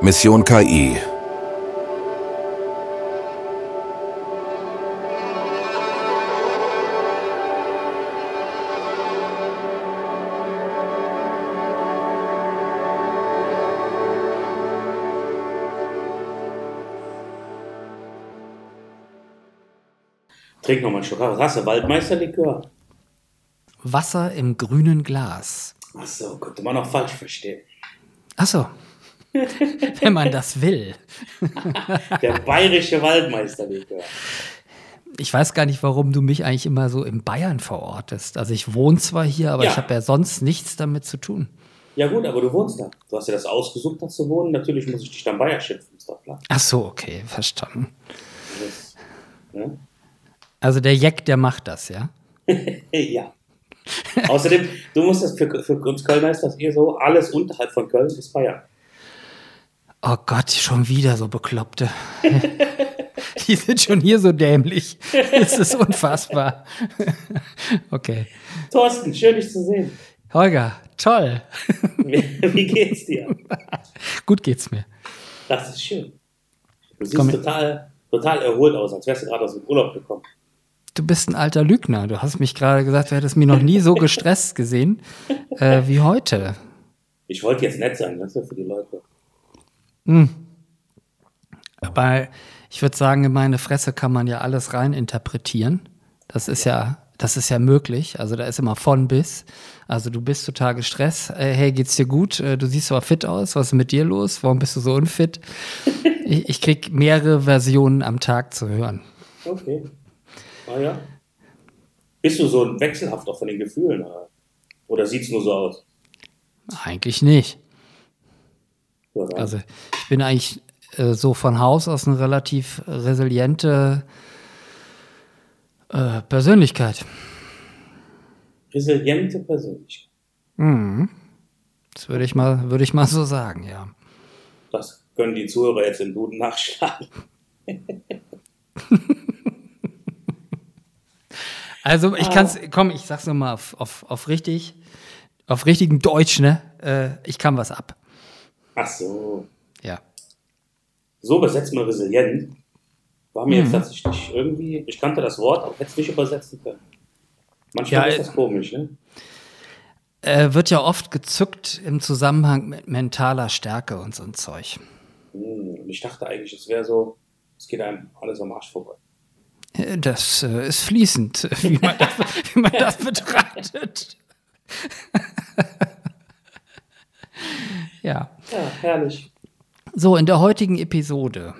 Mission KI. Trink noch mal einen Schluck. Was hast du? Waldmeisterlikör? Wasser im grünen Glas. Ach so, könnte man auch falsch verstehen. Ach so. Wenn man das will. Der bayerische Waldmeisterlikör. Ich weiß gar nicht, warum du mich eigentlich immer so in Bayern verortest. Also ich wohne zwar hier, aber Ja. ich habe ja sonst nichts damit zu tun. Ja gut, aber du wohnst da. Du hast dir das ausgesucht, da zu wohnen. Natürlich muss ich dich dann Bayer schimpfen, ist doch klar. Ach so, okay, verstanden. Das, ne? Also der Jack, der macht das, ja? Ja. Außerdem, du musst das für, für uns Kölner ist das eher so, alles unterhalb von Köln ist Bayern. Oh Gott, schon wieder so Bekloppte. Die sind schon hier so dämlich. Es ist unfassbar. Okay. Thorsten, schön dich zu sehen. Holger, toll. Wie, geht's dir? Gut geht's mir. Das ist schön. Du siehst Komm. total, total erholt aus, als wärst du gerade aus dem Urlaub gekommen. Du bist ein alter Lügner. Du hast mich gerade gesagt, du hättest mich noch nie so gestresst gesehen äh, wie heute. Ich wollte jetzt nett sein, weißt du, für die Leute. Aber ich würde sagen, in meine Fresse kann man ja alles rein interpretieren. Das ist ja, das ist ja möglich. Also da ist immer von bis. Also du bist total gestresst. Äh, hey, geht's dir gut? Äh, du siehst aber fit aus. Was ist mit dir los? Warum bist du so unfit? Ich, ich krieg mehrere Versionen am Tag zu hören. Okay. Ah ja. Bist du so ein wechselhaft auch von den Gefühlen? Oder, oder sieht es nur so aus? Eigentlich nicht. Dann- Also ich bin eigentlich äh, so von Haus aus eine relativ resiliente äh, Persönlichkeit. Resiliente Persönlichkeit. Das würde ich mal, würde ich mal so sagen, ja. Das können die Zuhörer jetzt im Duden nachschlagen. Also ich kann's, komm, ich sag's nochmal auf, auf, auf richtig, auf richtigen Deutsch, ne? Äh, ich kann was ab. Ach so. Ja. So übersetzt man resilient. War mir Mhm. jetzt tatsächlich irgendwie, ich kannte das Wort, aber hätte es nicht übersetzen können. Manchmal Ja, ist das komisch, ne? Äh, wird ja oft gezückt im Zusammenhang mit mentaler Stärke und so ein Zeug. Hm, ich dachte eigentlich, es wäre so, es geht einem alles am Arsch vorbei. Äh, Das äh, ist fließend, wie man das, wie man das betrachtet. ja. Ja, herrlich. So, in der heutigen Episode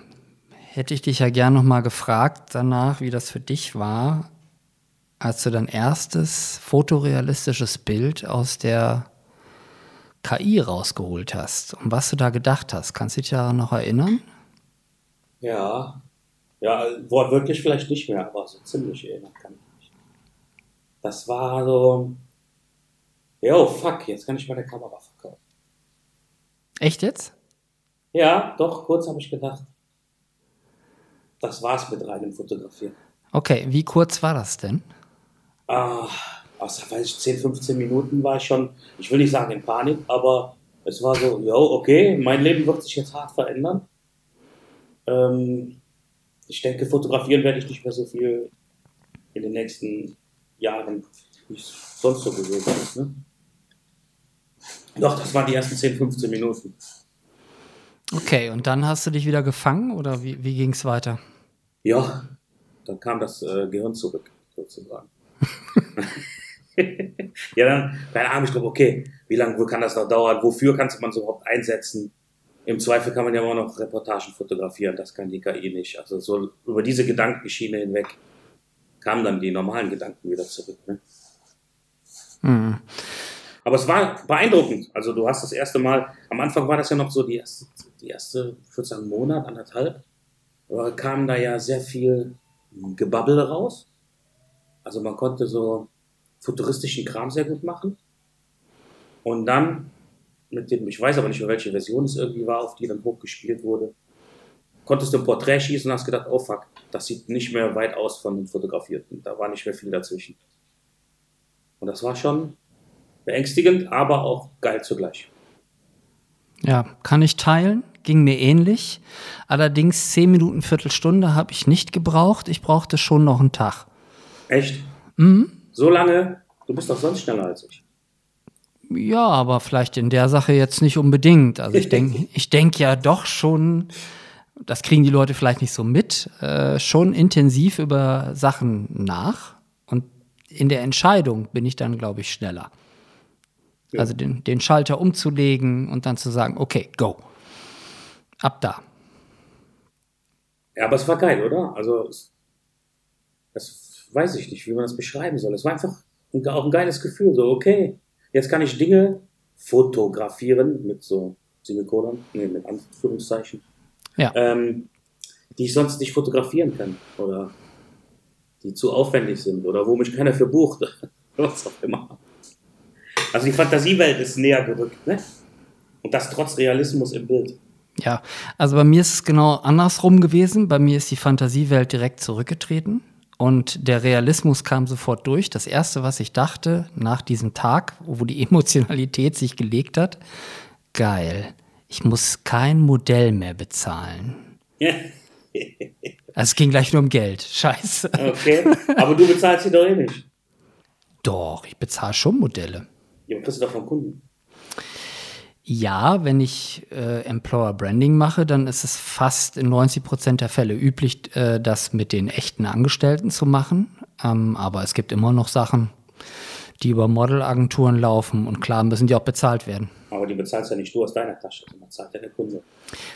hätte ich dich ja gern noch mal gefragt danach, wie das für dich war, als du dein erstes fotorealistisches Bild aus der KI rausgeholt hast und was du da gedacht hast. Kannst du dich daran noch erinnern? Ja. Ja, wortwörtlich vielleicht nicht mehr, aber so ziemlich erinnern kann ich mich. Das war so, yo, fuck, jetzt kann ich meine Kamera. Echt jetzt? Ja, doch, kurz habe ich gedacht. Das war's mit reinem Fotografieren. Okay, wie kurz war das denn? Ah, weiß ich, 10, 15 Minuten war ich schon, ich will nicht sagen in Panik, aber es war so, yo, okay, mein Leben wird sich jetzt hart verändern. Ähm, ich denke, fotografieren werde ich nicht mehr so viel in den nächsten Jahren, wie es sonst so gewesen ist. Ne? Doch, das waren die ersten 10, 15 Minuten. Okay, und dann hast du dich wieder gefangen oder wie, wie ging es weiter? Ja, dann kam das äh, Gehirn zurück, sozusagen. ja, dann, keine Ahnung, ich glaube, okay, wie lange kann das noch dauern? Wofür kannst man es überhaupt einsetzen? Im Zweifel kann man ja immer noch Reportagen fotografieren, das kann die KI nicht. Also so über diese Gedankenschiene hinweg kamen dann die normalen Gedanken wieder zurück. Ne? Hm. Aber es war beeindruckend. Also du hast das erste Mal, am Anfang war das ja noch so die erste, die erste ich würde sagen, Monat, anderthalb, kam da ja sehr viel Gebabbel raus. Also man konnte so futuristischen Kram sehr gut machen. Und dann mit dem, ich weiß aber nicht mehr, welche Version es irgendwie war, auf die dann hochgespielt wurde, konntest du ein Porträt schießen und hast gedacht, oh fuck, das sieht nicht mehr weit aus von dem Fotografierten. Da war nicht mehr viel dazwischen. Und das war schon beängstigend, aber auch geil zugleich. Ja, kann ich teilen. ging mir ähnlich. Allerdings zehn Minuten, Viertelstunde habe ich nicht gebraucht. Ich brauchte schon noch einen Tag. Echt? Mhm. So lange? Du bist doch sonst schneller als ich. Ja, aber vielleicht in der Sache jetzt nicht unbedingt. Also ich denke ich denk ja doch schon, das kriegen die Leute vielleicht nicht so mit, äh, schon intensiv über Sachen nach. Und in der Entscheidung bin ich dann, glaube ich, schneller. Ja. Also den, den Schalter umzulegen und dann zu sagen, okay, go. Ab da. Ja, aber es war geil, oder? Also, das weiß ich nicht, wie man das beschreiben soll. Es war einfach auch ein geiles Gefühl. So, okay, jetzt kann ich Dinge fotografieren mit so Semikolon, nee, mit Anführungszeichen, ja. ähm, die ich sonst nicht fotografieren kann oder die zu aufwendig sind oder wo mich keiner für bucht. Was auch immer. Also die Fantasiewelt ist näher gerückt, ne? Und das trotz Realismus im Bild. Ja, also bei mir ist es genau andersrum gewesen. Bei mir ist die Fantasiewelt direkt zurückgetreten und der Realismus kam sofort durch. Das erste, was ich dachte nach diesem Tag, wo die Emotionalität sich gelegt hat, geil, ich muss kein Modell mehr bezahlen. also es ging gleich nur um Geld. Scheiße. Okay, aber du bezahlst sie doch eh nicht. Doch, ich bezahle schon Modelle. Ja, aber kriegst du doch vom Kunden. Ja, wenn ich äh, Employer Branding mache, dann ist es fast in 90 Prozent der Fälle üblich, äh, das mit den echten Angestellten zu machen. Ähm, aber es gibt immer noch Sachen, die über Modelagenturen laufen und klar müssen die auch bezahlt werden. Aber die bezahlst ja nicht du aus deiner Tasche, sondern zahlt ja der Kunde.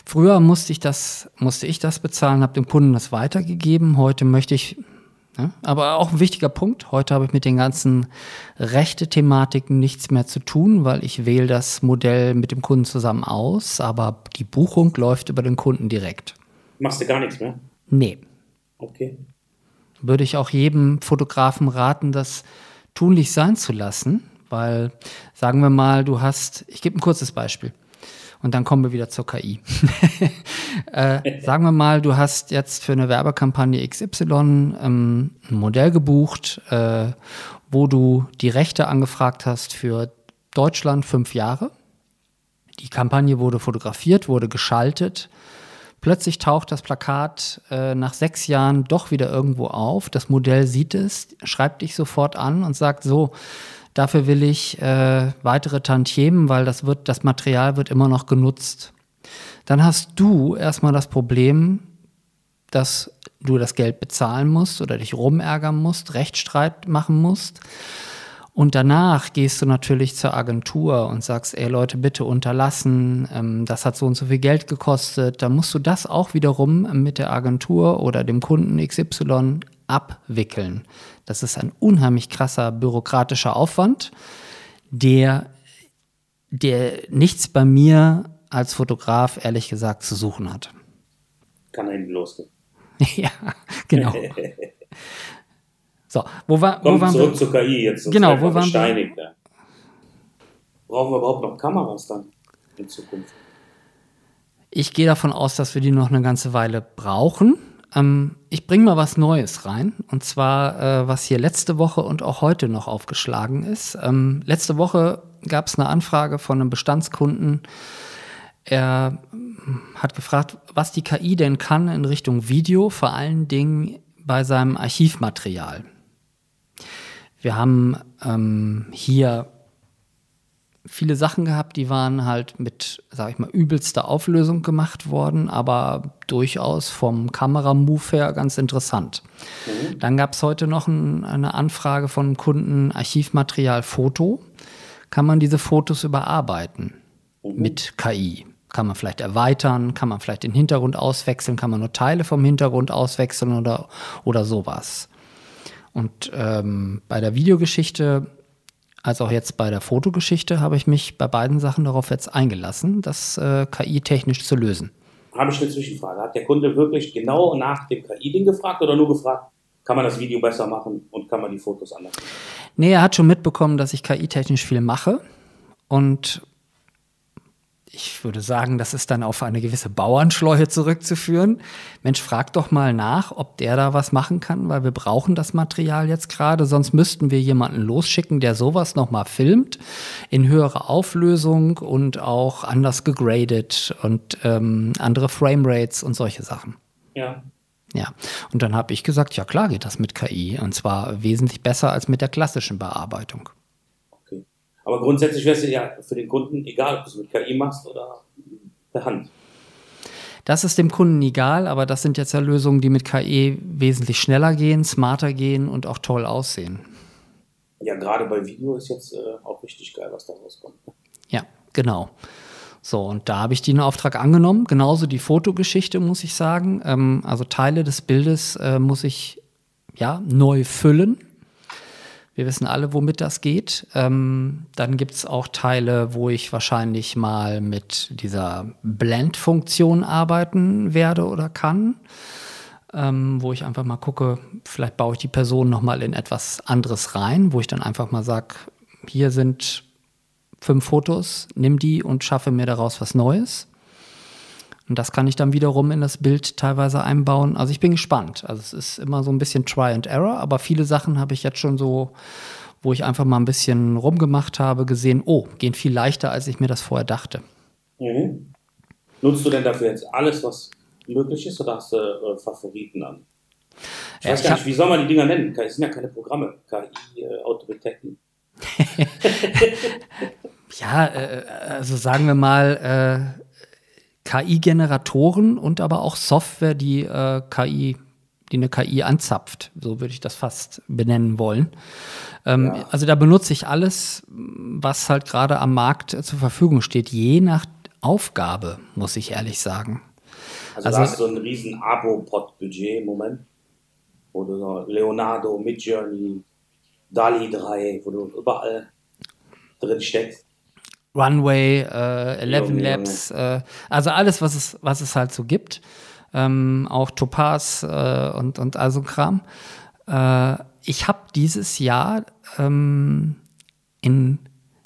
Früher musste ich das, musste ich das bezahlen, habe dem Kunden das weitergegeben. Heute möchte ich aber auch ein wichtiger Punkt. Heute habe ich mit den ganzen Rechte-Thematiken nichts mehr zu tun, weil ich wähle das Modell mit dem Kunden zusammen aus, aber die Buchung läuft über den Kunden direkt. Machst du gar nichts mehr? Nee. Okay. Würde ich auch jedem Fotografen raten, das tunlich sein zu lassen, weil sagen wir mal, du hast, ich gebe ein kurzes Beispiel. Und dann kommen wir wieder zur KI. äh, sagen wir mal, du hast jetzt für eine Werbekampagne XY ähm, ein Modell gebucht, äh, wo du die Rechte angefragt hast für Deutschland fünf Jahre. Die Kampagne wurde fotografiert, wurde geschaltet. Plötzlich taucht das Plakat äh, nach sechs Jahren doch wieder irgendwo auf. Das Modell sieht es, schreibt dich sofort an und sagt so, Dafür will ich äh, weitere Tantiemen, weil das, wird, das Material wird immer noch genutzt. Dann hast du erstmal das Problem, dass du das Geld bezahlen musst oder dich rumärgern musst, Rechtsstreit machen musst. Und danach gehst du natürlich zur Agentur und sagst, ey Leute, bitte unterlassen, ähm, das hat so und so viel Geld gekostet. Dann musst du das auch wiederum mit der Agentur oder dem Kunden XY abwickeln. Das ist ein unheimlich krasser bürokratischer Aufwand, der, der nichts bei mir als Fotograf ehrlich gesagt zu suchen hat. Kann er hinten losgehen. ja, genau. so, wo, war, Kommt wo waren zurück wir? zur KI jetzt. Genau, wo waren wir? Ja. Brauchen wir überhaupt noch Kameras dann in Zukunft? Ich gehe davon aus, dass wir die noch eine ganze Weile brauchen. Ähm, ich bringe mal was Neues rein. Und zwar, äh, was hier letzte Woche und auch heute noch aufgeschlagen ist. Ähm, letzte Woche gab es eine Anfrage von einem Bestandskunden. Er hat gefragt, was die KI denn kann in Richtung Video, vor allen Dingen bei seinem Archivmaterial. Wir haben ähm, hier viele Sachen gehabt, die waren halt mit, sag ich mal, übelster Auflösung gemacht worden, aber durchaus vom Kameramove her ganz interessant. Mhm. Dann gab es heute noch ein, eine Anfrage von Kunden, Archivmaterial Foto. Kann man diese Fotos überarbeiten mhm. mit KI? Kann man vielleicht erweitern? Kann man vielleicht den Hintergrund auswechseln? Kann man nur Teile vom Hintergrund auswechseln oder, oder sowas? Und ähm, bei der Videogeschichte als auch jetzt bei der Fotogeschichte habe ich mich bei beiden Sachen darauf jetzt eingelassen, das äh, KI-technisch zu lösen. Habe ich eine Zwischenfrage. Hat der Kunde wirklich genau nach dem KI-Ding gefragt oder nur gefragt, kann man das Video besser machen und kann man die Fotos anders machen? Nee, er hat schon mitbekommen, dass ich KI-technisch viel mache und ich würde sagen, das ist dann auf eine gewisse Bauernschleue zurückzuführen. Mensch, frag doch mal nach, ob der da was machen kann, weil wir brauchen das Material jetzt gerade. Sonst müssten wir jemanden losschicken, der sowas nochmal filmt in höherer Auflösung und auch anders gegradet und ähm, andere Framerates und solche Sachen. Ja. Ja, und dann habe ich gesagt, ja klar geht das mit KI und zwar wesentlich besser als mit der klassischen Bearbeitung. Aber grundsätzlich wäre es ja für den Kunden egal, ob du es mit KI machst oder per Hand. Das ist dem Kunden egal, aber das sind jetzt ja Lösungen, die mit KI wesentlich schneller gehen, smarter gehen und auch toll aussehen. Ja, gerade bei Video ist jetzt äh, auch richtig geil, was da rauskommt. Ja, genau. So, und da habe ich den Auftrag angenommen. Genauso die Fotogeschichte, muss ich sagen. Ähm, also Teile des Bildes äh, muss ich ja neu füllen. Wir wissen alle, womit das geht. Ähm, dann gibt es auch Teile, wo ich wahrscheinlich mal mit dieser Blend-Funktion arbeiten werde oder kann. Ähm, wo ich einfach mal gucke, vielleicht baue ich die Person nochmal in etwas anderes rein, wo ich dann einfach mal sage, hier sind fünf Fotos, nimm die und schaffe mir daraus was Neues. Und das kann ich dann wiederum in das Bild teilweise einbauen. Also ich bin gespannt. Also es ist immer so ein bisschen Try and Error, aber viele Sachen habe ich jetzt schon so, wo ich einfach mal ein bisschen rumgemacht habe, gesehen, oh, gehen viel leichter, als ich mir das vorher dachte. Mhm. Nutzt du denn dafür jetzt alles, was möglich ist, oder hast du äh, Favoriten an? Ich ja, weiß gar nicht, wie soll man die Dinger nennen? Es sind ja keine Programme, KI-Autoritäten. Äh, ja, äh, also sagen wir mal, äh, KI-Generatoren und aber auch Software, die äh, KI, die eine KI anzapft. So würde ich das fast benennen wollen. Ähm, ja. Also da benutze ich alles, was halt gerade am Markt zur Verfügung steht, je nach Aufgabe, muss ich ehrlich sagen. Also, also du hast so ein riesen Abo-Pod-Budget im Moment, wo du so Leonardo, Midjourney, DALI 3, wo du überall drin steckst. Runway, äh, Eleven Junge, Labs, Äh, also alles, was es, was es halt so gibt. Ähm, auch Topaz äh, und, und also Kram. Äh, ich habe dieses Jahr ähm, in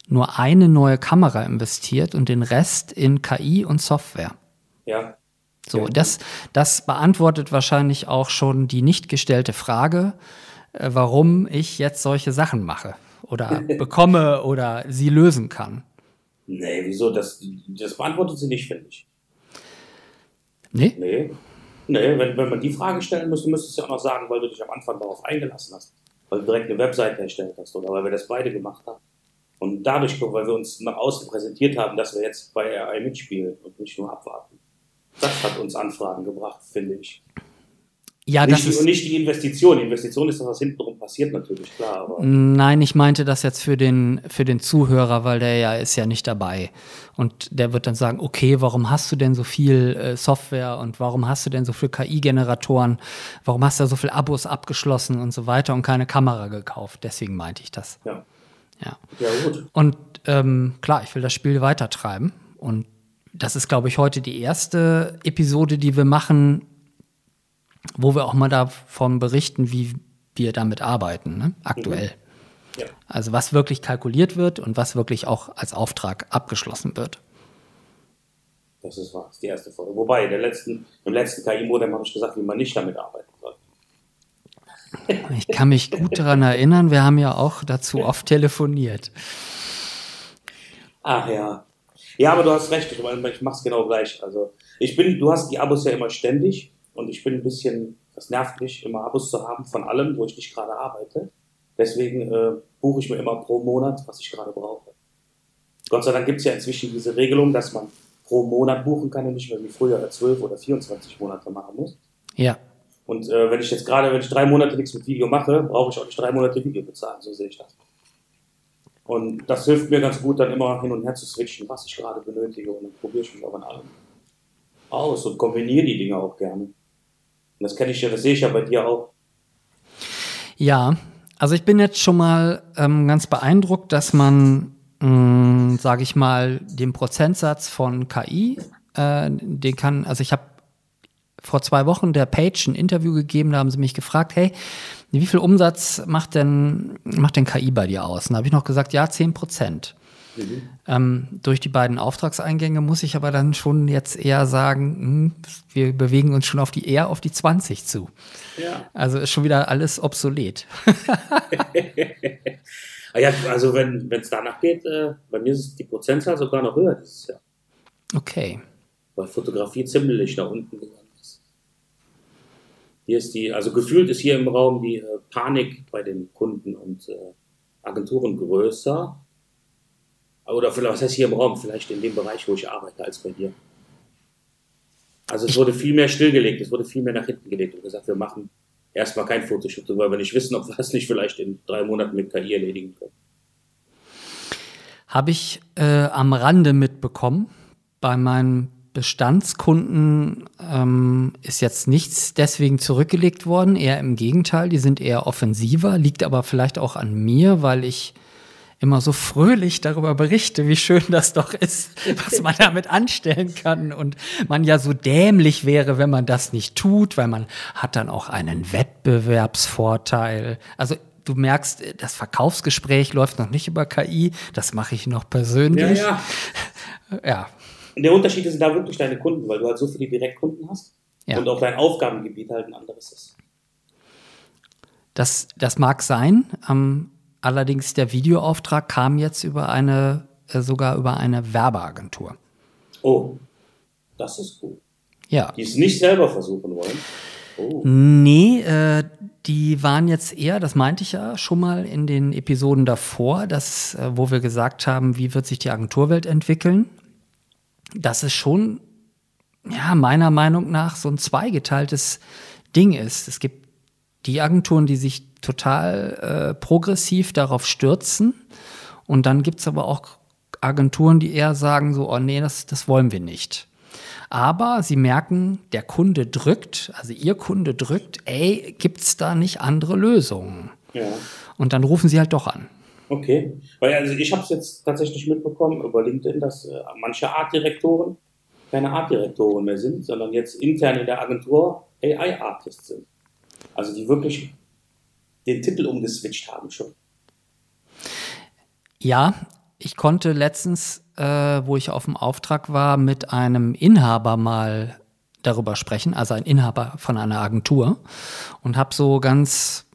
nur eine neue Kamera investiert und den Rest in KI und Software. Ja. So, ja. das, das beantwortet wahrscheinlich auch schon die nicht gestellte Frage, äh, warum ich jetzt solche Sachen mache oder bekomme oder sie lösen kann. Nee, wieso? Das, das beantwortet sie nicht, finde ich. Nee? Nee. Nee, wenn, wenn man die Frage stellen müsste, müsstest du ja auch noch sagen, weil du dich am Anfang darauf eingelassen hast. Weil du direkt eine Webseite erstellt hast oder weil wir das beide gemacht haben. Und dadurch, weil wir uns nach außen präsentiert haben, dass wir jetzt bei AI mitspielen und nicht nur abwarten. Das hat uns Anfragen gebracht, finde ich. Ja, nicht, das ist. Und nicht die Investition. Die Investition ist das, was hintenrum passiert, natürlich, klar. Nein, ich meinte das jetzt für den, für den Zuhörer, weil der ja ist ja nicht dabei. Und der wird dann sagen, okay, warum hast du denn so viel äh, Software und warum hast du denn so viel KI-Generatoren? Warum hast du so viel Abos abgeschlossen und so weiter und keine Kamera gekauft? Deswegen meinte ich das. Ja. Ja, ja gut. Und ähm, klar, ich will das Spiel weitertreiben. Und das ist, glaube ich, heute die erste Episode, die wir machen, wo wir auch mal davon berichten, wie wir damit arbeiten, ne? aktuell. Mhm. Ja. Also was wirklich kalkuliert wird und was wirklich auch als Auftrag abgeschlossen wird. Das ist wahr, das ist die erste Folge. Wobei, der letzten, im letzten KI-Modem habe ich gesagt, wie man nicht damit arbeiten soll. Ich kann mich gut daran erinnern, wir haben ja auch dazu oft telefoniert. Ach ja. Ja, aber du hast recht, ich, ich mache es genau gleich. Also ich bin, du hast die Abos ja immer ständig und ich bin ein bisschen, das nervt mich, immer Abos zu haben von allem, wo ich nicht gerade arbeite. Deswegen äh, buche ich mir immer pro Monat, was ich gerade brauche. Gott sei Dank gibt es ja inzwischen diese Regelung, dass man pro Monat buchen kann und nicht mehr wie früher 12 oder 24 Monate machen muss. Ja. Und äh, wenn ich jetzt gerade, wenn ich drei Monate nichts mit Video mache, brauche ich auch nicht drei Monate Video bezahlen, so sehe ich das. Und das hilft mir ganz gut, dann immer hin und her zu switchen, was ich gerade benötige. Und dann probiere ich mich auch an allem aus und kombiniere die Dinge auch gerne. Und das kenne ich ja, das sehe ich ja bei dir auch. Ja, also ich bin jetzt schon mal ähm, ganz beeindruckt, dass man, mm, sage ich mal, den Prozentsatz von KI, äh, den kann, also ich habe vor zwei Wochen der Page ein Interview gegeben, da haben sie mich gefragt, hey, wie viel Umsatz macht denn, macht denn KI bei dir aus? Und da habe ich noch gesagt, ja, 10 Prozent. Mhm. Ähm, durch die beiden Auftragseingänge muss ich aber dann schon jetzt eher sagen, mh, hm, wir bewegen uns schon auf die eher auf die 20 zu. Ja. Also ist schon wieder alles obsolet. ja, also wenn es danach geht, äh, bei mir ist die Prozentzahl sogar noch höher dieses Jahr. Okay. Weil Fotografie ziemlich nach unten gegangen ist. Hier ist die, also gefühlt ist hier im Raum die äh, Panik bei den Kunden und äh, Agenturen größer. Oder vielleicht, was heißt hier im Raum? Vielleicht in dem Bereich, wo ich arbeite, als bei dir. Also es wurde viel mehr stillgelegt, es wurde viel mehr nach hinten gelegt und gesagt, wir machen erstmal kein Fotoshooting, weil wir nicht wissen, ob wir das nicht vielleicht in drei Monaten mit KI erledigen können. Habe ich äh, am Rande mitbekommen. Bei meinen Bestandskunden ähm, ist jetzt nichts deswegen zurückgelegt worden, eher im Gegenteil, die sind eher offensiver, liegt aber vielleicht auch an mir, weil ich immer so fröhlich darüber berichte, wie schön das doch ist, was man damit anstellen kann und man ja so dämlich wäre, wenn man das nicht tut, weil man hat dann auch einen Wettbewerbsvorteil. Also du merkst, das Verkaufsgespräch läuft noch nicht über KI, das mache ich noch persönlich. Ja, ja. ja. Der Unterschied sind da wirklich deine Kunden, weil du halt so viele Direktkunden hast ja. und auch dein Aufgabengebiet halt ein anderes ist. Das, das mag sein. Ähm, Allerdings der Videoauftrag kam jetzt über eine, äh, sogar über eine Werbeagentur. Oh, das ist gut. Ja. Die es nicht selber versuchen wollen. Oh. Nee, äh, die waren jetzt eher, das meinte ich ja schon mal in den Episoden davor, dass, äh, wo wir gesagt haben, wie wird sich die Agenturwelt entwickeln. Dass es schon, ja, meiner Meinung nach so ein zweigeteiltes Ding ist. Es gibt die Agenturen, die sich total äh, progressiv darauf stürzen. Und dann gibt es aber auch Agenturen, die eher sagen so, oh nee, das, das wollen wir nicht. Aber sie merken, der Kunde drückt, also ihr Kunde drückt, ey, gibt es da nicht andere Lösungen? Ja. Und dann rufen sie halt doch an. Okay, weil also ich habe es jetzt tatsächlich mitbekommen über LinkedIn, dass äh, manche Artdirektoren keine Artdirektoren mehr sind, sondern jetzt intern in der Agentur AI-Artists sind. Also die wirklich den Titel umgeswitcht haben schon. Ja, ich konnte letztens, äh, wo ich auf dem Auftrag war, mit einem Inhaber mal darüber sprechen, also ein Inhaber von einer Agentur und habe so ganz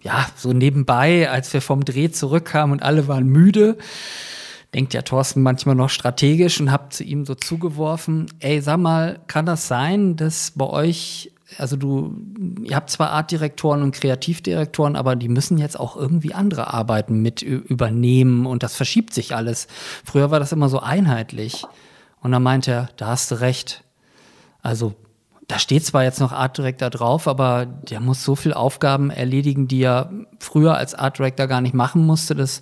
ja, so nebenbei, als wir vom Dreh zurückkamen und alle waren müde, denkt ja Thorsten manchmal noch strategisch und habe zu ihm so zugeworfen, ey, sag mal, kann das sein, dass bei euch also du, ihr habt zwar Artdirektoren und Kreativdirektoren, aber die müssen jetzt auch irgendwie andere Arbeiten mit übernehmen und das verschiebt sich alles. Früher war das immer so einheitlich. Und dann meint er, da hast du recht. Also da steht zwar jetzt noch Art Director drauf, aber der muss so viele Aufgaben erledigen, die er früher als Art Director gar nicht machen musste. Das,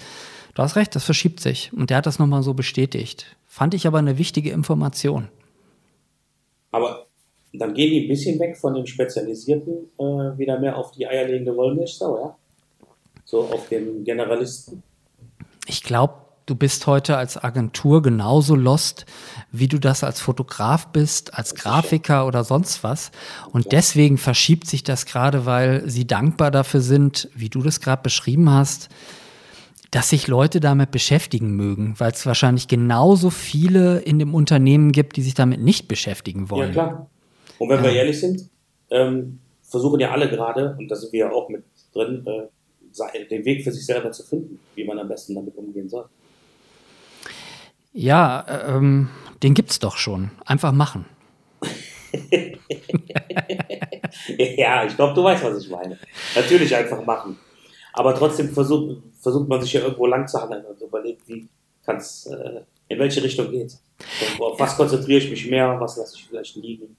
du hast recht, das verschiebt sich. Und der hat das nochmal so bestätigt. Fand ich aber eine wichtige Information. Aber dann gehen die ein bisschen weg von den Spezialisierten, äh, wieder mehr auf die eierlegende Wollmilchsau, ja? So auf den Generalisten. Ich glaube, du bist heute als Agentur genauso lost, wie du das als Fotograf bist, als Grafiker oder sonst was. Und deswegen verschiebt sich das gerade, weil sie dankbar dafür sind, wie du das gerade beschrieben hast, dass sich Leute damit beschäftigen mögen, weil es wahrscheinlich genauso viele in dem Unternehmen gibt, die sich damit nicht beschäftigen wollen. Ja, klar. Und wenn ja. wir ehrlich sind, ähm, versuchen ja alle gerade, und da sind wir ja auch mit drin, äh, den Weg für sich selber zu finden, wie man am besten damit umgehen soll. Ja, ähm, den gibt's doch schon. Einfach machen. ja, ich glaube, du weißt, was ich meine. Natürlich einfach machen. Aber trotzdem versucht, versucht man sich ja irgendwo lang zu handeln und überlegt, wie kann's, äh, in welche Richtung geht's. Auf was konzentriere ich mich mehr, was lasse ich vielleicht liegen.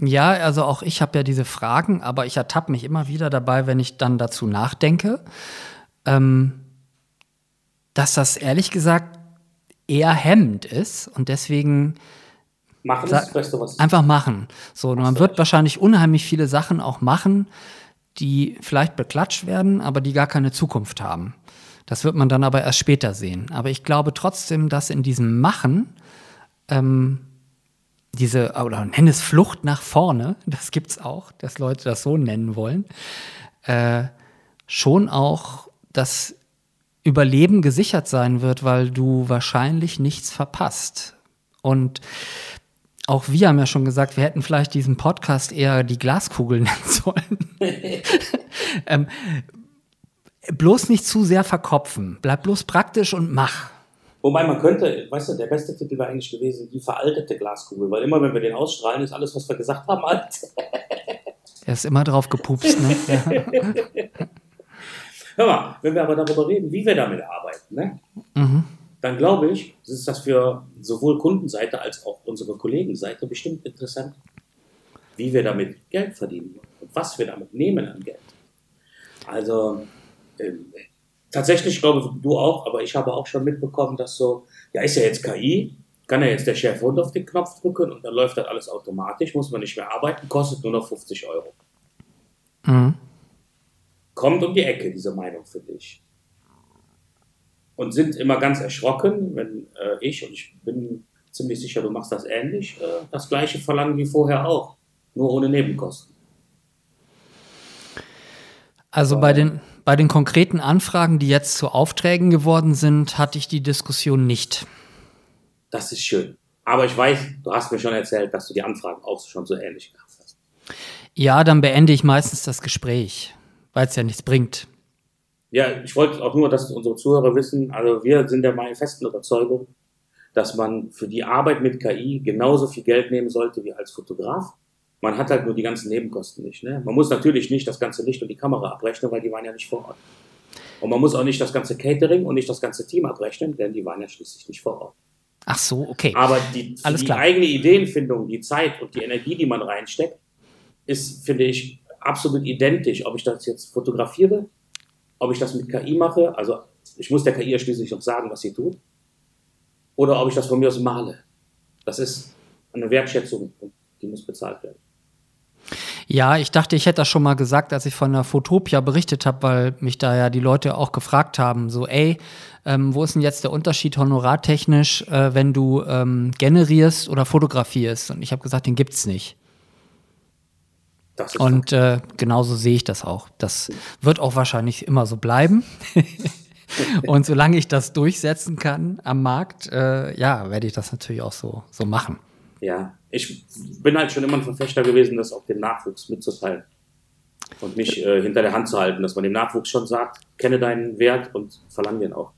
Ja, also auch ich habe ja diese Fragen, aber ich ertappe mich immer wieder dabei, wenn ich dann dazu nachdenke, ähm, dass das ehrlich gesagt eher hemmend ist und deswegen machen was einfach machen. So, man wird wahrscheinlich unheimlich viele Sachen auch machen, die vielleicht beklatscht werden, aber die gar keine Zukunft haben. Das wird man dann aber erst später sehen. Aber ich glaube trotzdem, dass in diesem Machen ähm, diese, oder nenn es Flucht nach vorne, das gibt es auch, dass Leute das so nennen wollen, äh, schon auch das Überleben gesichert sein wird, weil du wahrscheinlich nichts verpasst. Und auch wir haben ja schon gesagt, wir hätten vielleicht diesen Podcast eher die Glaskugel nennen sollen. ähm, bloß nicht zu sehr verkopfen. Bleib bloß praktisch und mach. Wobei man könnte, weißt du, der beste Titel wäre eigentlich gewesen, die veraltete Glaskugel, weil immer wenn wir den ausstrahlen, ist alles, was wir gesagt haben, alt. Er ist immer drauf gepupst, ne? Ja. Hör mal, wenn wir aber darüber reden, wie wir damit arbeiten, ne? Mhm. dann glaube ich, ist das für sowohl Kundenseite als auch unsere Kollegenseite bestimmt interessant, wie wir damit Geld verdienen und was wir damit nehmen an Geld. Also tatsächlich glaube du auch, aber ich habe auch schon mitbekommen, dass so, ja, ist ja jetzt KI, kann ja jetzt der Chef runter auf den Knopf drücken und dann läuft das alles automatisch, muss man nicht mehr arbeiten, kostet nur noch 50 Euro. Mhm. Kommt um die Ecke, diese Meinung für dich. Und sind immer ganz erschrocken, wenn äh, ich, und ich bin ziemlich sicher, du machst das ähnlich, äh, das gleiche verlangen wie vorher auch, nur ohne Nebenkosten. Also bei den, bei den konkreten Anfragen, die jetzt zu Aufträgen geworden sind, hatte ich die Diskussion nicht. Das ist schön. Aber ich weiß, du hast mir schon erzählt, dass du die Anfragen auch schon so ähnlich gehabt hast. Ja, dann beende ich meistens das Gespräch, weil es ja nichts bringt. Ja, ich wollte auch nur, dass unsere Zuhörer wissen, also wir sind der festen Überzeugung, dass man für die Arbeit mit KI genauso viel Geld nehmen sollte wie als Fotograf. Man hat halt nur die ganzen Nebenkosten nicht. Ne? Man muss natürlich nicht das ganze Licht und die Kamera abrechnen, weil die waren ja nicht vor Ort. Und man muss auch nicht das ganze Catering und nicht das ganze Team abrechnen, denn die waren ja schließlich nicht vor Ort. Ach so, okay. Aber die, die eigene Ideenfindung, die Zeit und die Energie, die man reinsteckt, ist, finde ich, absolut identisch. Ob ich das jetzt fotografiere, ob ich das mit KI mache, also ich muss der KI ja schließlich noch sagen, was sie tut, oder ob ich das von mir aus male. Das ist eine Wertschätzung und die muss bezahlt werden. Ja, ich dachte, ich hätte das schon mal gesagt, als ich von der Fotopia berichtet habe, weil mich da ja die Leute auch gefragt haben, so, ey, ähm, wo ist denn jetzt der Unterschied honorartechnisch, äh, wenn du ähm, generierst oder fotografierst? Und ich habe gesagt, den gibt's nicht. Und äh, genauso sehe ich das auch. Das wird auch wahrscheinlich immer so bleiben. Und solange ich das durchsetzen kann am Markt, äh, ja, werde ich das natürlich auch so, so machen. Ja, ich bin halt schon immer ein Verfechter gewesen, das auch dem Nachwuchs mitzuteilen. Und mich äh, hinter der Hand zu halten, dass man dem Nachwuchs schon sagt, kenne deinen Wert und verlange den auch.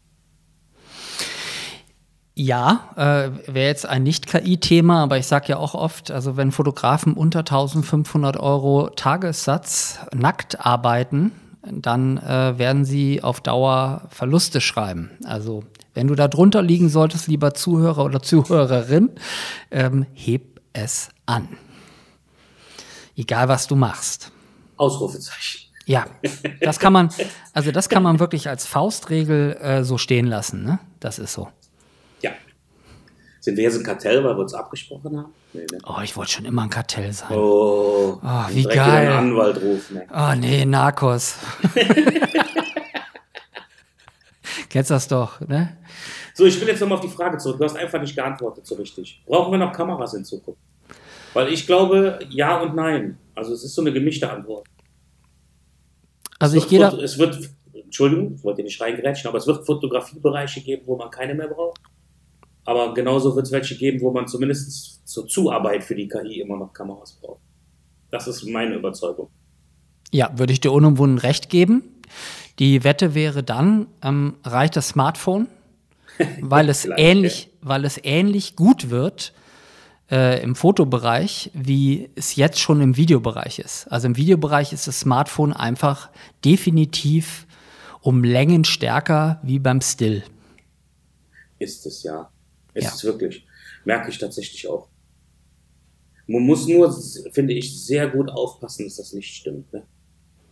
Ja, äh, wäre jetzt ein Nicht-KI-Thema, aber ich sage ja auch oft, also wenn Fotografen unter 1500 Euro Tagessatz nackt arbeiten, dann äh, werden sie auf Dauer Verluste schreiben. Also wenn du da drunter liegen solltest, lieber Zuhörer oder Zuhörerin, ähm, heb es an. Egal was du machst. Ausrufezeichen. Ja, das kann man, also das kann man wirklich als Faustregel äh, so stehen lassen. Ne? Das ist so. Ja. Sind wir jetzt ein Kartell, weil wir uns abgesprochen haben? Nee, ne? Oh, ich wollte schon immer ein Kartell sein. Oh, oh wie geil. Einen Anwalt rufen. Ne? Oh nee, Narcos. Kennst das doch, ne? So, ich will jetzt nochmal auf die Frage zurück. Du hast einfach nicht geantwortet so richtig. Brauchen wir noch Kameras in Zukunft? Weil ich glaube, ja und nein. Also es ist so eine gemischte Antwort. Also ich gehe da. Es wird, Entschuldigung, ich wollte nicht reingrätschen, aber es wird Fotografiebereiche geben, wo man keine mehr braucht. Aber genauso wird es welche geben, wo man zumindest zur Zuarbeit für die KI immer noch Kameras braucht. Das ist meine Überzeugung. Ja, würde ich dir unumwunden recht geben. Die Wette wäre dann, ähm, reicht das Smartphone, weil es ähnlich, ja. weil es ähnlich gut wird äh, im Fotobereich, wie es jetzt schon im Videobereich ist. Also im Videobereich ist das Smartphone einfach definitiv um Längen stärker wie beim Still. Ist es ja. Ist ja. es wirklich. Merke ich tatsächlich auch. Man muss nur, finde ich, sehr gut aufpassen, dass das nicht stimmt. Ne?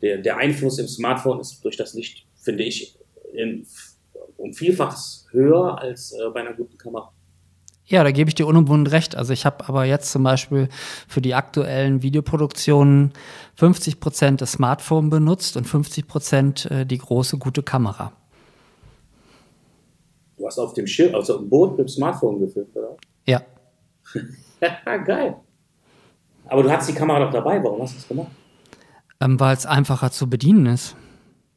der, der Einfluss im Smartphone ist durch das Licht, finde ich, in, um Vielfaches höher als äh, bei einer guten Kamera. Ja, da gebe ich dir unumwunden recht. Also ich habe aber jetzt zum Beispiel für die aktuellen Videoproduktionen 50 Prozent das Smartphone benutzt und 50 Prozent äh, die große gute Kamera. Du hast auf dem Schiff, also im Boot mit dem Smartphone gefilmt, oder? Ja. Geil. Aber du hast die Kamera doch dabei. Warum hast du das gemacht? Ähm, Weil es einfacher zu bedienen ist.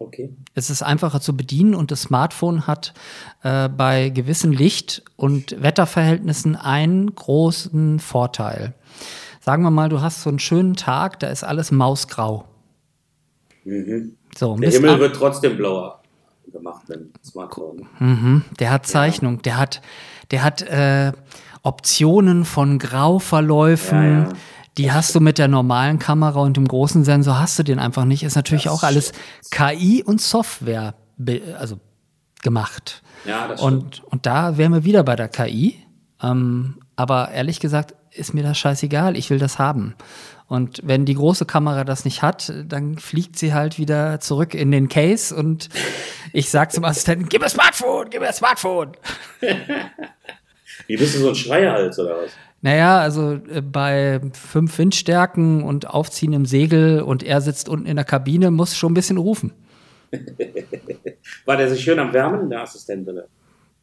Okay. Es ist einfacher zu bedienen und das Smartphone hat äh, bei gewissen Licht- und Wetterverhältnissen einen großen Vorteil. Sagen wir mal, du hast so einen schönen Tag, da ist alles mausgrau. Mhm. So, Der Himmel wird trotzdem blauer gemacht mit dem Smartphone. Mhm, der hat Zeichnung, der hat, der hat äh, Optionen von Grauverläufen. Ja, ja. Die hast du mit der normalen Kamera und dem großen Sensor hast du den einfach nicht. Ist natürlich Das auch alles KI und Software also gemacht. Ja, das stimmt. Und, und da wären wir wieder bei der KI. Ähm, aber ehrlich gesagt ist mir das scheißegal. Ich will das haben. Und wenn die große Kamera das nicht hat, dann fliegt sie halt wieder zurück in den Case und ich sag zum Assistenten, gib mir Smartphone, gib mir Smartphone. Wie bist du so ein Schreierhals oder was? Naja, also äh, bei fünf Windstärken und Aufziehen im Segel und er sitzt unten in der Kabine, muss schon ein bisschen rufen. War der sich schön am Wärmen, der Assistent, oder?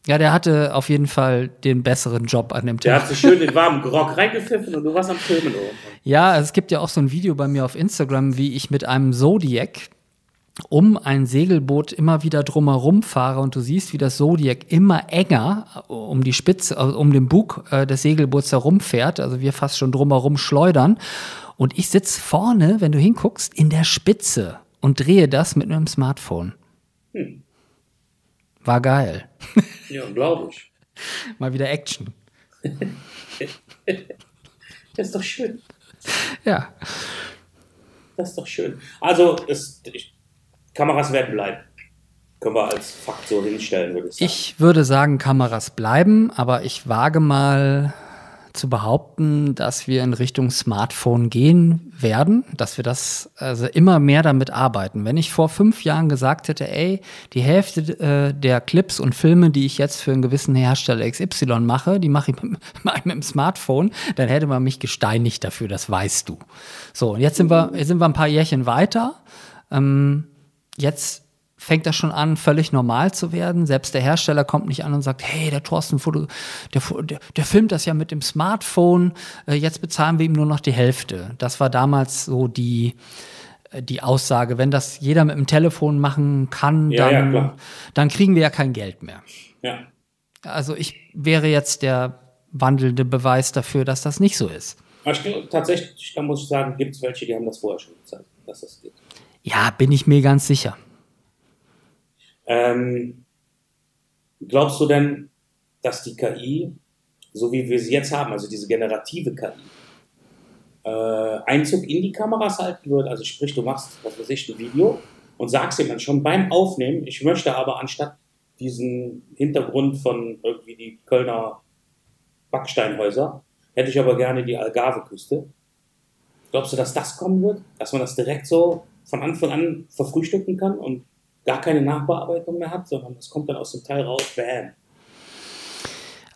Ja, der hatte auf jeden Fall den besseren Job an dem Der Tag. hat sich schön den warmen Grog reingepfiffen und du warst am Filmen oben. Ja, es gibt ja auch so ein Video bei mir auf Instagram, wie ich mit einem Zodiac um ein Segelboot immer wieder drumherum fahre und du siehst, wie das Zodiac immer enger äh, um die Spitze, äh, um den Bug äh, des Segelboots herumfährt. Also wir fast schon drumherum schleudern. Und ich sitze vorne, wenn du hinguckst, in der Spitze und drehe das mit einem Smartphone. Hm. War geil. Ja, glaube ich. Mal wieder Action. Das ist doch schön. Ja. Das ist doch schön. Also, es, ich, Kameras werden bleiben. Können wir als Fakt so hinstellen, würde ich sagen. Ich würde sagen, Kameras bleiben, aber ich wage mal zu behaupten, dass wir in Richtung Smartphone gehen werden, dass wir das also immer mehr damit arbeiten. Wenn ich vor fünf Jahren gesagt hätte, ey, die Hälfte äh, der Clips und Filme, die ich jetzt für einen gewissen Hersteller XY mache, die mache ich mit, mit dem Smartphone, dann hätte man mich gesteinigt dafür, das weißt du. So, und jetzt sind wir, jetzt sind wir ein paar Jährchen weiter. Ähm, jetzt fängt das schon an, völlig normal zu werden. Selbst der Hersteller kommt nicht an und sagt, hey, der Thorsten, Foto, der, der, der filmt das ja mit dem Smartphone, äh, jetzt bezahlen wir ihm nur noch die Hälfte. Das war damals so die, äh, die Aussage, wenn das jeder mit dem Telefon machen kann, Ja, ja, dann, klar. dann kriegen wir ja kein Geld mehr. ja. Also ich wäre jetzt der wandelnde Beweis dafür, dass das nicht so ist. Ich, tatsächlich, da muss ich sagen, gibt es welche, die haben das vorher schon gezeigt, dass das geht. Ja, bin ich mir ganz sicher. Ähm, glaubst du denn, dass die KI, so wie wir sie jetzt haben, also diese generative KI, äh, Einzug in die Kameras halten wird? Also sprich, du machst, was weiß ich, ein Video und sagst ihm dann schon beim Aufnehmen, ich möchte aber anstatt diesen Hintergrund von irgendwie die Kölner Backsteinhäuser, hätte ich aber gerne die Algarve-Küste. Glaubst du, dass das kommen wird? Dass man das direkt so von Anfang an verfrühstücken kann und gar keine Nachbearbeitung mehr hat, sondern das kommt dann aus dem Teil raus, bam.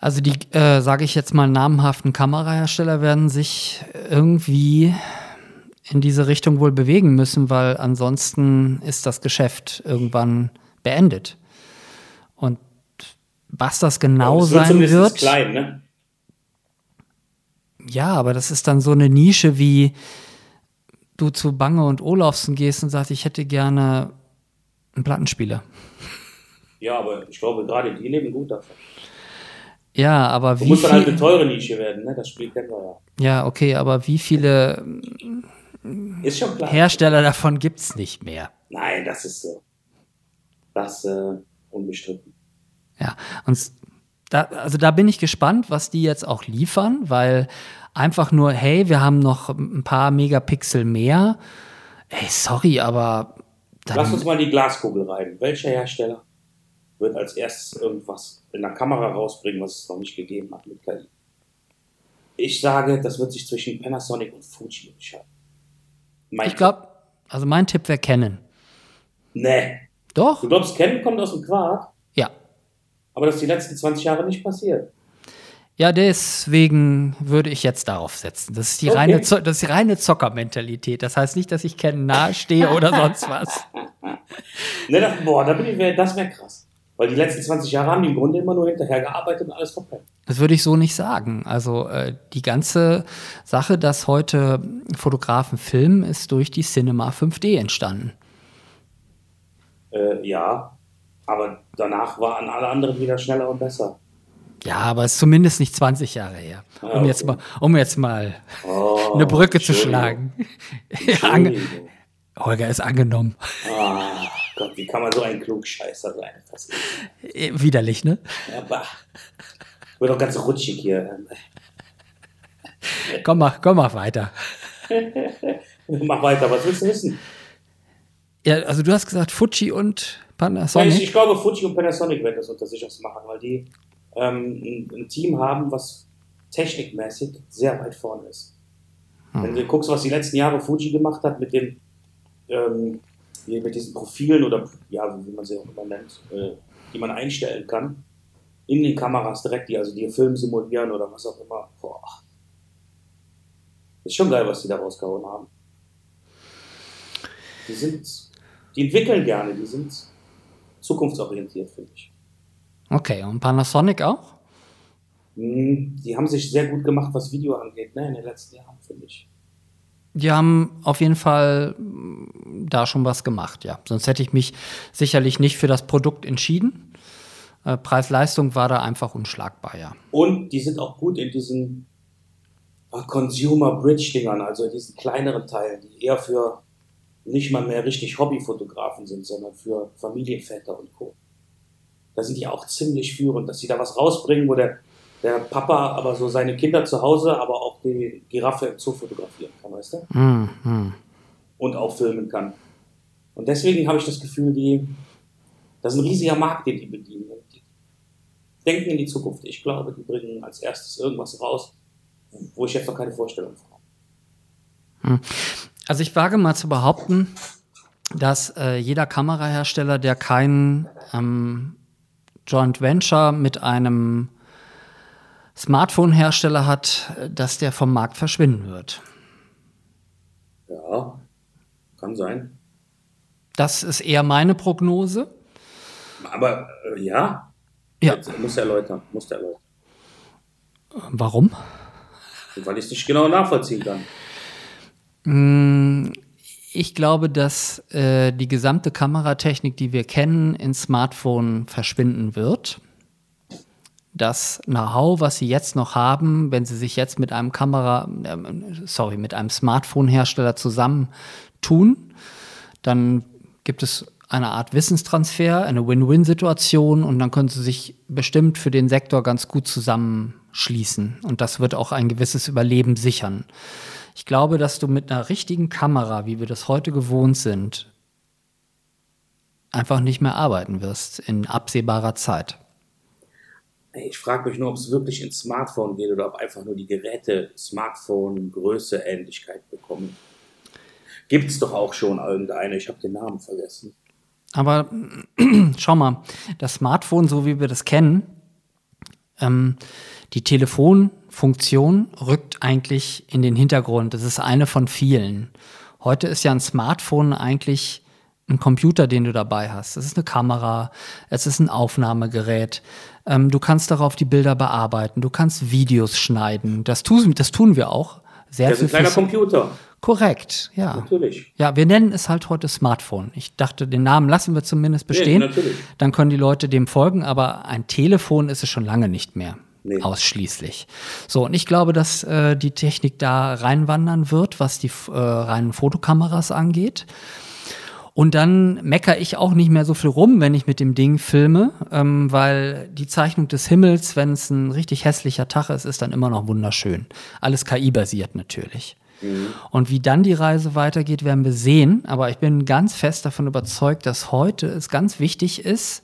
Also die, äh, sage ich jetzt mal, namhaften Kamerahersteller werden sich irgendwie in diese Richtung wohl bewegen müssen, weil ansonsten ist das Geschäft irgendwann beendet. Und was das genau wird sein zumindest wird, klein, ne? ja, aber das ist dann so eine Nische, wie du zu Bange und Olafsen gehst und sagst, ich hätte gerne einen Plattenspieler. Ja, aber ich glaube, gerade die leben gut davon. Ja, aber Du wie musst dann halt eine teure Nische werden, ne? Das Spiel kennen wir ja, okay, aber wie viele ja. Hersteller davon gibt's nicht mehr? Nein, das ist so. Das äh, unbestritten. Ja, und da, also da bin ich gespannt, was die jetzt auch liefern, weil einfach nur, hey, wir haben noch ein paar Megapixel mehr. Ey, sorry, aber Lass uns mal in die Glaskugel rein. Welcher Hersteller wird als erstes irgendwas in der Kamera rausbringen, was es noch nicht gegeben hat mit KI? Ich sage, das wird sich zwischen Panasonic und Fuji entscheiden. Mein ich glaube, also mein Tipp wäre Canon. Nee. Doch? Du glaubst, Canon kommt aus dem Quark, Ja. aber das ist die letzten 20 Jahre nicht passiert. Ja, deswegen würde ich jetzt darauf setzen. Das ist die Okay. reine, Zo das ist die reine Zockermentalität. Das heißt nicht, dass ich Canon nahestehe oder sonst was. Ne, das, boah, da bin ich, wär- das wäre krass. Weil die letzten 20 Jahre haben die im Grunde immer nur hinterher gearbeitet und alles verpennt. Das würde ich so nicht sagen. Also äh, die ganze Sache, dass heute Fotografen filmen, ist durch die Cinema 5D entstanden. Äh, ja, aber danach waren alle anderen wieder schneller und besser. Ja, aber es ist zumindest nicht 20 Jahre her. Um, okay. jetzt, mal, um jetzt mal Oh, eine Brücke zu schlagen. Ja, Entschuldigung. Holger ist angenommen. Ah, Gott, wie kann man so ein Klugscheißer sein? Das ist, Äh, Widerlich, ne? ja, bah. Wird doch ganz rutschig hier. Komm mal, komm mal weiter. Mach weiter, was willst du wissen? Ja, also du hast gesagt Fuji und Nein, ich, Panasonic. ich glaube, Fuji und Panasonic werden das unter sich ausmachen, weil die ähm, ein, Team haben, was technikmäßig sehr weit vorne ist. Wenn du guckst, was die letzten Jahre Fuji gemacht hat mit den ähm, mit diesen Profilen oder ja, wie man sie auch immer nennt, äh, die man einstellen kann, in den Kameras direkt, die also die Film simulieren oder was auch immer. Boah. Ist schon geil, was die da rausgehauen haben. Die sind, die entwickeln gerne, die sind zukunftsorientiert, finde ich. Okay, und Panasonic auch? Hm, Die haben sich sehr gut gemacht, was Video angeht, ne, in den letzten Jahren, finde ich. Die haben auf jeden Fall mm, da schon was gemacht, ja. Sonst hätte ich mich sicherlich nicht für das Produkt entschieden. Äh, Preis-Leistung war da einfach unschlagbar, ja. Und die sind auch gut in diesen äh, Consumer Bridge-Dingern, also in diesen kleineren Teilen, die eher für nicht mal mehr richtig Hobbyfotografen sind, sondern für Familienväter und Co. Da sind die auch ziemlich führend, dass sie da was rausbringen, wo der, der Papa aber so seine Kinder zu Hause, aber auch die Giraffe im Zoo fotografieren kann, weißt du? Hm. und auch filmen kann. Und deswegen habe ich das Gefühl, die, das ist ein riesiger Markt, den die bedienen. Die denken in die Zukunft. Ich glaube, die bringen als erstes irgendwas raus, wo ich jetzt noch keine Vorstellung habe. Also ich wage mal zu behaupten, dass äh, jeder Kamerahersteller, der kein ähm, Joint Venture mit einem Smartphone-Hersteller hat, dass der vom Markt verschwinden wird. Ja, kann sein. Das ist eher meine Prognose. Aber äh, ja, Ja. Jetzt muss erläutern, muss erläutern. Warum? Weil ich es nicht genau nachvollziehen kann. Ich glaube, dass äh, die gesamte Kameratechnik, die wir kennen, ins Smartphone verschwinden wird. Das Know-how, was Sie jetzt noch haben, wenn Sie sich jetzt mit einem Kamera, ähm, sorry, mit einem Smartphone-Hersteller zusammentun, dann gibt es eine Art Wissenstransfer, eine Win-Win-Situation und dann können Sie sich bestimmt für den Sektor ganz gut zusammenschließen. Und das wird auch ein gewisses Überleben sichern. Ich glaube, dass du mit einer richtigen Kamera, wie wir das heute gewohnt sind, einfach nicht mehr arbeiten wirst in absehbarer Zeit. Ich frage mich nur, ob es wirklich ins Smartphone geht oder ob einfach nur die Geräte Smartphone Größe Ähnlichkeit bekommen. Gibt es doch auch schon irgendeine, ich habe den Namen vergessen. Aber schau mal, das Smartphone, so wie wir das kennen, ähm, die Telefonfunktion rückt eigentlich in den Hintergrund. Das ist eine von vielen. Heute ist ja ein Smartphone eigentlich ein Computer, den du dabei hast. Es ist eine Kamera, es ist ein Aufnahmegerät. Ähm, du kannst darauf die Bilder bearbeiten, du kannst Videos schneiden. Das tun, das tun wir auch. Sehr Das ist ein kleiner fürs- Computer, Korrekt, ja. natürlich. Ja, wir nennen es halt heute Smartphone. Ich dachte, den Namen lassen wir zumindest bestehen. natürlich. Dann können die Leute dem folgen, aber ein Telefon ist es schon lange nicht mehr. Nee. Ausschließlich. So, und ich glaube, dass äh, die Technik da reinwandern wird, was die äh, reinen Fotokameras angeht. Und dann meckere ich auch nicht mehr so viel rum, wenn ich mit dem Ding filme, ähm, weil die Zeichnung des Himmels, wenn es ein richtig hässlicher Tag ist, ist dann immer noch wunderschön. Alles KI-basiert natürlich. Und wie dann die Reise weitergeht, werden wir sehen. Aber ich bin ganz fest davon überzeugt, dass heute es ganz wichtig ist,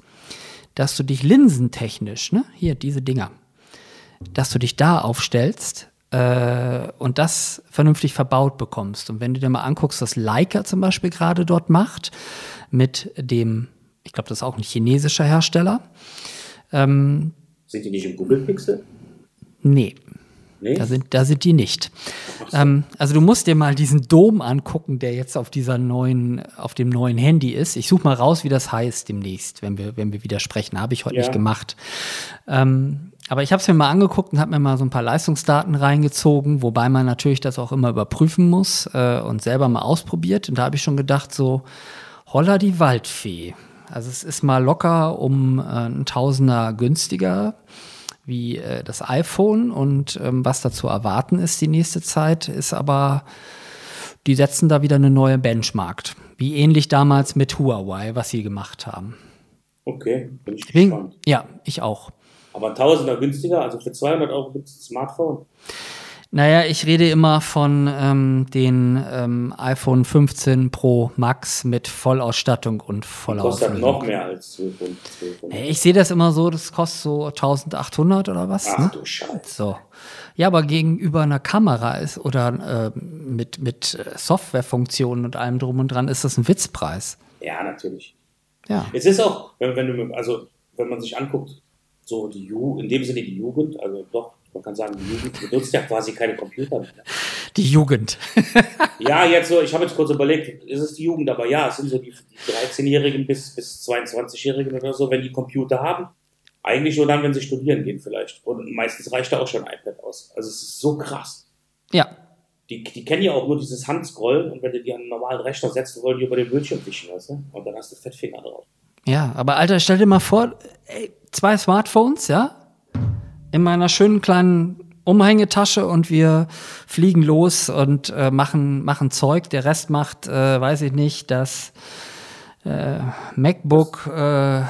dass du dich linsentechnisch, ne, hier diese Dinger, dass du dich da aufstellst äh, und das vernünftig verbaut bekommst. Und wenn du dir mal anguckst, was Leica zum Beispiel gerade dort macht, mit dem, ich glaube, das ist auch ein chinesischer Hersteller. Ähm, Sind die nicht im Google Pixel? nee, Nee? da sind, da sind die nicht. Ähm, also du musst dir mal diesen Dom angucken, der jetzt auf dieser neuen, auf dem neuen Handy ist. Ich suche mal raus, wie das heißt demnächst, wenn wir, wenn wir wieder sprechen. Habe ich heute Ja. nicht gemacht. Ähm, aber ich habe es mir mal angeguckt und habe mir mal so ein paar Leistungsdaten reingezogen, wobei man natürlich das auch immer überprüfen muss äh, und selber mal ausprobiert. Und da habe ich schon gedacht, so, holla die Waldfee. Also es ist mal locker um äh, ein Tausender günstiger wie äh, das iPhone und ähm, was dazu erwarten ist die nächste Zeit, ist aber, die setzen da wieder eine neue Benchmark. Wie ähnlich damals mit Huawei, was sie gemacht haben. Okay, bin ich gespannt. Ja, ich auch. Aber ein Tausender günstiger, also für 200 Euro gibt es ein Smartphone. Naja, ich rede immer von ähm, den ähm, iPhone 15 Pro Max mit Vollausstattung und Kostet Vollauflösung. noch mehr als 1200. 1200. Hey, Ich sehe das immer so, das kostet so 1800 oder was. Ach Ne? du Scheiße. So. Ja, aber gegenüber einer Kamera ist oder äh, mit, mit äh, Softwarefunktionen und allem drum und dran ist das ein Witzpreis. Ja, natürlich. Ja. Es ist auch, wenn, wenn du, also wenn man sich anguckt, so die Jugend, in dem Sinne die Jugend, also doch, man kann sagen, die Jugend benutzt ja quasi keine Computer mehr. Die Jugend. Ja, jetzt so, ich habe jetzt kurz überlegt, ist es die Jugend, aber ja, es sind so die, die 13-Jährigen bis, bis 22-Jährigen oder so, wenn die Computer haben. Eigentlich nur dann, wenn sie studieren gehen vielleicht. Und meistens reicht da auch schon ein iPad aus. Also es ist so krass. Ja. Die, die kennen ja auch nur dieses Handscrollen und wenn du die an einen normalen Rechner setzt, wollen die über den Bildschirm wischen, weißt du? Und dann hast du Fettfinger drauf. Ja, aber Alter, stell dir mal vor, ey, zwei Smartphones, ja, in meiner schönen kleinen Umhängetasche und wir fliegen los und äh, machen, machen Zeug. Der Rest macht, äh, weiß ich nicht, das äh, MacBook äh,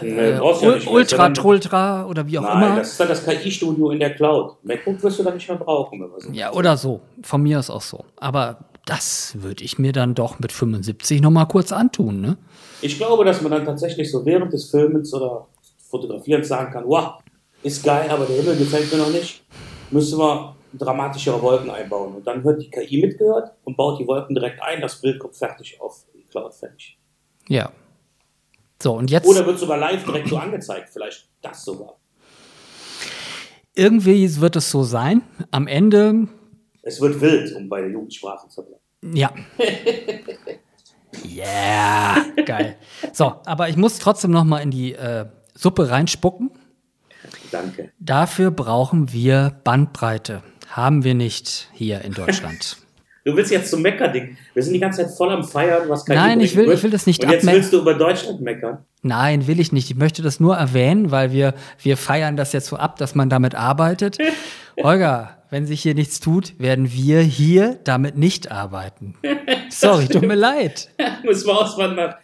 Nee, ja mehr. Ultra, Trultra oder wie auch Nein, immer. das ist dann das KI-Studio in der Cloud. MacBook wirst du dann nicht mehr brauchen. Wenn wir so Ja, oder so. Von mir ist auch so. Aber das würde ich mir dann doch mit 75 noch mal kurz antun, ne? Ich glaube, dass man dann tatsächlich so während des Filmens oder Fotografierens sagen kann, wow, ist geil, aber der Himmel gefällt mir noch nicht. Müssen wir dramatischere Wolken einbauen. Und dann wird die KI mitgehört und baut die Wolken direkt ein. Das Bild kommt fertig auf die Cloud fertig. Ja. So, und jetzt Oder wird sogar live direkt so angezeigt. Vielleicht das sogar. irgendwie wird es so sein. Am Ende, Es wird wild, um bei der Jugendsprache zu bleiben. ja. Yeah, geil. So, aber ich muss trotzdem noch mal in die äh, Suppe reinspucken. Danke. Dafür brauchen wir Bandbreite. Haben wir nicht hier in Deutschland. Du willst jetzt zum Mecker-Ding. Wir sind die ganze Zeit voll am Feiern, was KI Nein, ich will- wird. ich will das nicht Und jetzt willst du über Deutschland meckern. Nein, will ich nicht. Ich möchte das nur erwähnen, weil wir, wir feiern das jetzt so ab, dass man damit arbeitet. Holger, wenn sich hier nichts tut, werden wir hier damit nicht arbeiten. Sorry, tut mir leid. Müssen wir auswandern.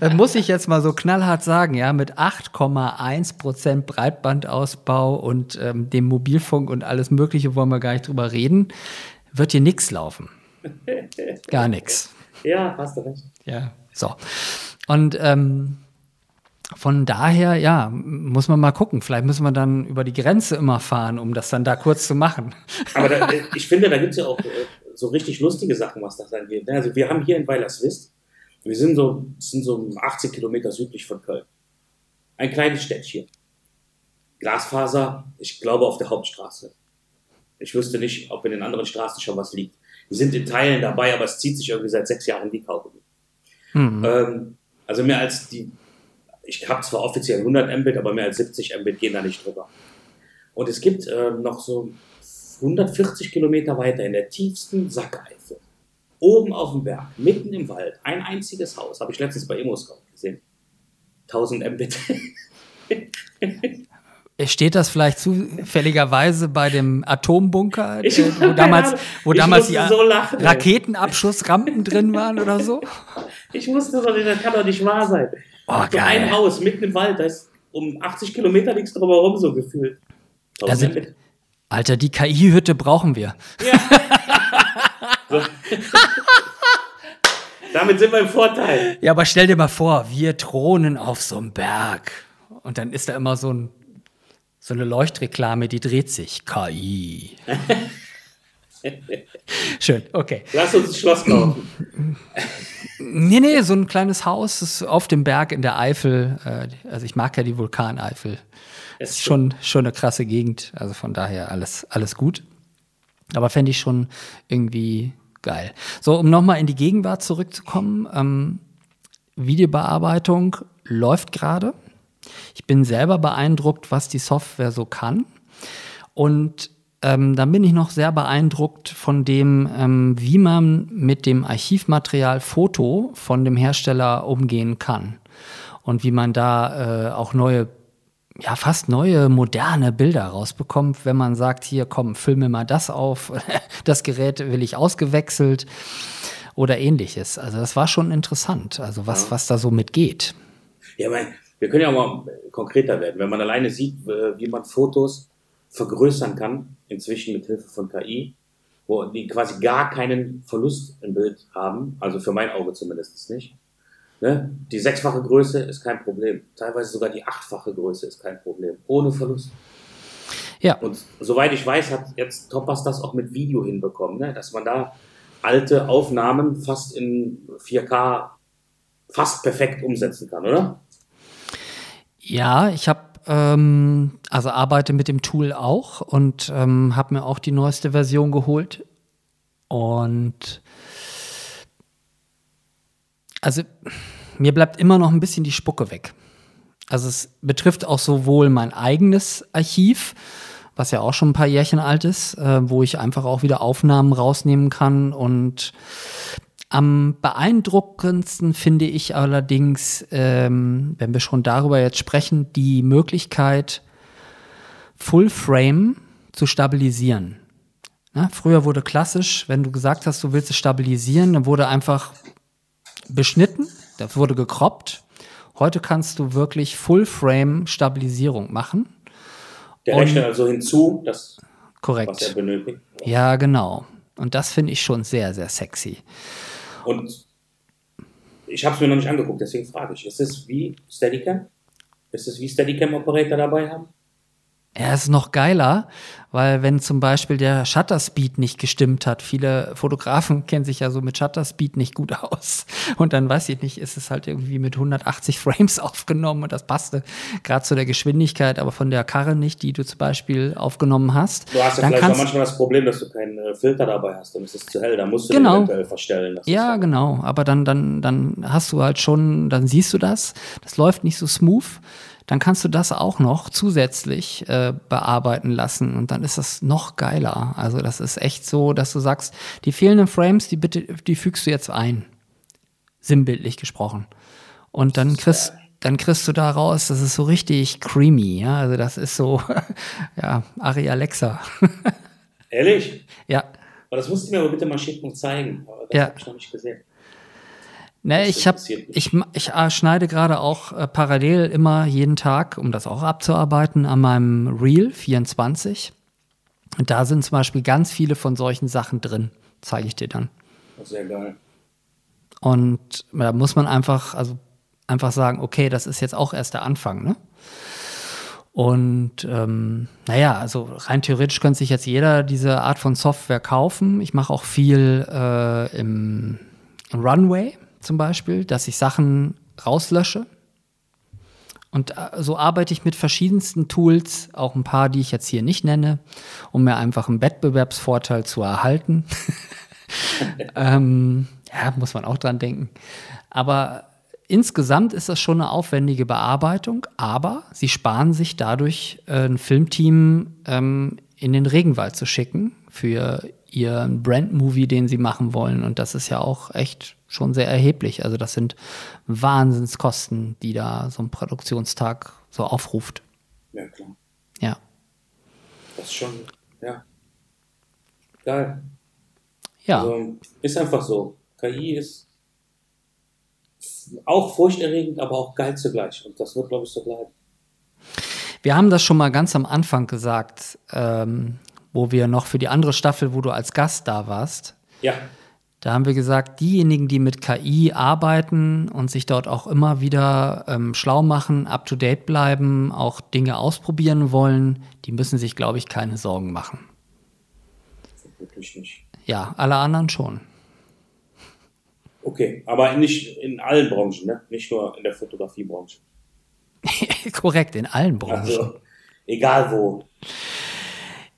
Das muss ich jetzt mal so knallhart sagen, ja, mit 8,1 Prozent Breitbandausbau und ähm, dem Mobilfunk und alles Mögliche wollen wir gar nicht drüber reden, wird hier nichts laufen. Gar nichts. Ja, hast du recht. Ja, so. Und ähm, von daher, ja, muss man mal gucken. Vielleicht müssen wir dann über die Grenze immer fahren, um das dann da kurz zu machen. Aber da, ich finde, da gibt es ja auch äh, so richtig lustige Sachen, was das angeht. ne? Also wir haben hier in Weilerswist, wir sind so, sind so 80 Kilometer südlich von Köln. Ein kleines Städtchen. Glasfaser, ich glaube auf der Hauptstraße. Ich wüsste nicht, ob in den anderen Straßen schon was liegt. Wir sind in Teilen dabei, aber es zieht sich irgendwie seit sechs Jahren wie Kaugummi. Hm. Ähm, also mehr als die, ich habe zwar offiziell 100 Mbit, aber mehr als 70 Mbit gehen da nicht drüber. Und es gibt ähm, noch so 140 Kilometer weiter in der tiefsten Sackeifel, oben auf dem Berg, mitten im Wald, ein einziges Haus, habe ich letztens bei Emo-Scout gesehen. 1000 Mbit. Steht das vielleicht zufälligerweise bei dem Atombunker, Ich- äh, wo damals, wo damals die so lachen. Raketenabschussrampen drin waren oder so? Ich wusste doch, das kann doch nicht wahr sein. Oh, so ein. Haus mitten im Wald, da ist um 80 Kilometer nichts drumherum so gefühlt. 1000 Also- Mbit. Alter, die KI-Hütte brauchen wir. Damit sind wir im Vorteil. Ja, aber stell dir mal vor, wir thronen auf so einem Berg. Und dann ist da immer so, ein, so eine Leuchtreklame, die dreht sich. KI. Schön, okay. Lass uns ein Schloss kaufen. Nee, nee, so ein kleines Haus ist auf dem Berg in der Eifel. Äh, Also ich mag ja die Vulkaneifel. Es Ist schon, schon eine krasse Gegend. Also von daher alles, alles gut. Aber fände ich schon irgendwie geil. So, um nochmal in die Gegenwart zurückzukommen. Ähm, Videobearbeitung läuft gerade. Ich bin selber beeindruckt, was die Software so kann. Und ähm, dann bin ich noch sehr beeindruckt von dem, ähm, wie man mit dem Archivmaterial Foto von dem Hersteller umgehen kann. und wie man da äh, auch neue, ja, fast neue, moderne Bilder rausbekommt, wenn man sagt, hier komm, filme mal das auf, das Gerät will ich ausgewechselt oder ähnliches. Also das war schon interessant, also was, was da so mitgeht. Ja, mein, wir können ja mal konkreter werden. Wenn man alleine sieht, wie man Fotos vergrößern kann, inzwischen mit Hilfe von KI, wo die quasi gar keinen Verlust im Bild haben, also für mein Auge zumindest nicht. Ne? Die sechsfache Größe ist kein Problem. Teilweise sogar die achtfache Größe ist kein Problem. Ohne Verlust. Ja. Und soweit ich weiß, hat jetzt Topaz das auch mit Video hinbekommen, ne? dass man da alte Aufnahmen fast in 4K fast perfekt umsetzen kann, oder? Ja, ich habe ähm, also arbeite mit dem Tool auch und ähm, habe mir auch die neueste Version geholt. Und also mir bleibt immer noch ein bisschen die Spucke weg. Also es betrifft auch sowohl mein eigenes Archiv, was ja auch schon ein paar Jährchen alt ist, äh, wo ich einfach auch wieder Aufnahmen rausnehmen kann und am beeindruckendsten finde ich allerdings, ähm, wenn wir schon darüber jetzt sprechen, die Möglichkeit, Full Frame zu stabilisieren. Na, früher wurde klassisch, wenn du gesagt hast, du willst es stabilisieren, dann wurde einfach beschnitten, das wurde gekroppt. Heute kannst du wirklich Full Frame Stabilisierung machen. Der rechnet also hinzu, das, korrekt. was er benötigt. Ja, genau. Und das finde ich schon sehr, sehr sexy. Und ich habe es mir noch nicht angeguckt, deswegen frage ich, ist es wie Steadicam? Ist es wie Steadicam-Operator dabei haben? Es ist noch geiler, weil wenn zum Beispiel der Shutter Speed nicht gestimmt hat, viele Fotografen kennen sich ja so mit Shutter Speed nicht gut aus. Und dann weiß ich nicht, ist es halt irgendwie mit 180 Frames aufgenommen und das passte gerade zu der Geschwindigkeit, aber von der Karre nicht, die du zum Beispiel aufgenommen hast. Du hast ja dann vielleicht auch manchmal das Problem, dass du keinen äh, Filter dabei hast und es ist zu hell, da musst du genau. den eventuell verstellen. Ja, genau, aber dann, dann, dann hast du halt schon, dann siehst du das, das läuft nicht so smooth dann kannst du das auch noch zusätzlich äh, bearbeiten lassen und dann ist das noch geiler. Also das ist echt so, dass du sagst, die fehlenden Frames, die bitte, die fügst du jetzt ein. Sinnbildlich gesprochen. Und dann kriegst, dann kriegst du daraus, das ist so richtig creamy, ja. Also das ist so, ja, Ari Alexa. Ehrlich? Ja. Aber das musst du mir aber bitte mal schicken und zeigen. Aber das ja. habe ich noch nicht gesehen. Ne, ich habe ich, ich äh, schneide gerade auch äh, parallel immer jeden Tag, um das auch abzuarbeiten, an meinem Reel 24. Und da sind zum Beispiel ganz viele von solchen Sachen drin. Zeige ich dir dann. Sehr geil. Und da muss man einfach, also einfach sagen, okay, das ist jetzt auch erst der Anfang, ne? Und ähm, naja, also rein theoretisch könnte sich jetzt jeder diese Art von Software kaufen. Ich mache auch viel äh, im Runway zum Beispiel, dass ich Sachen rauslösche. Und äh, so arbeite ich mit verschiedensten Tools, auch ein paar, die ich jetzt hier nicht nenne, um mir einfach einen Wettbewerbsvorteil zu erhalten. ähm, ja, muss man auch dran denken. Aber insgesamt ist das schon eine aufwendige Bearbeitung, aber sie sparen sich dadurch, äh, ein Filmteam ähm, in den Regenwald zu schicken für ihren Brand-Movie, den sie machen wollen. Und das ist ja auch echt schon sehr erheblich. Also das sind Wahnsinnskosten, die da so ein Produktionstag so aufruft. Ja, klar. Ja. Das ist schon, ja. Geil. Ja. Also, ist einfach so. KI ist auch furchterregend, aber auch geil zugleich. Und das wird, glaube ich, so bleiben. Wir haben das schon mal ganz am Anfang gesagt, ähm, wo wir noch für die andere Staffel, wo du als Gast da warst. Ja. Da haben wir gesagt, diejenigen, die mit KI arbeiten und sich dort auch immer wieder ähm, schlau machen, up-to-date bleiben, auch Dinge ausprobieren wollen, die müssen sich, glaube ich, keine Sorgen machen. Wirklich nicht. Ja, alle anderen schon. Okay, aber nicht in allen Branchen, ne? nicht nur in der Fotografiebranche. Korrekt, in allen Branchen. Also, egal wo.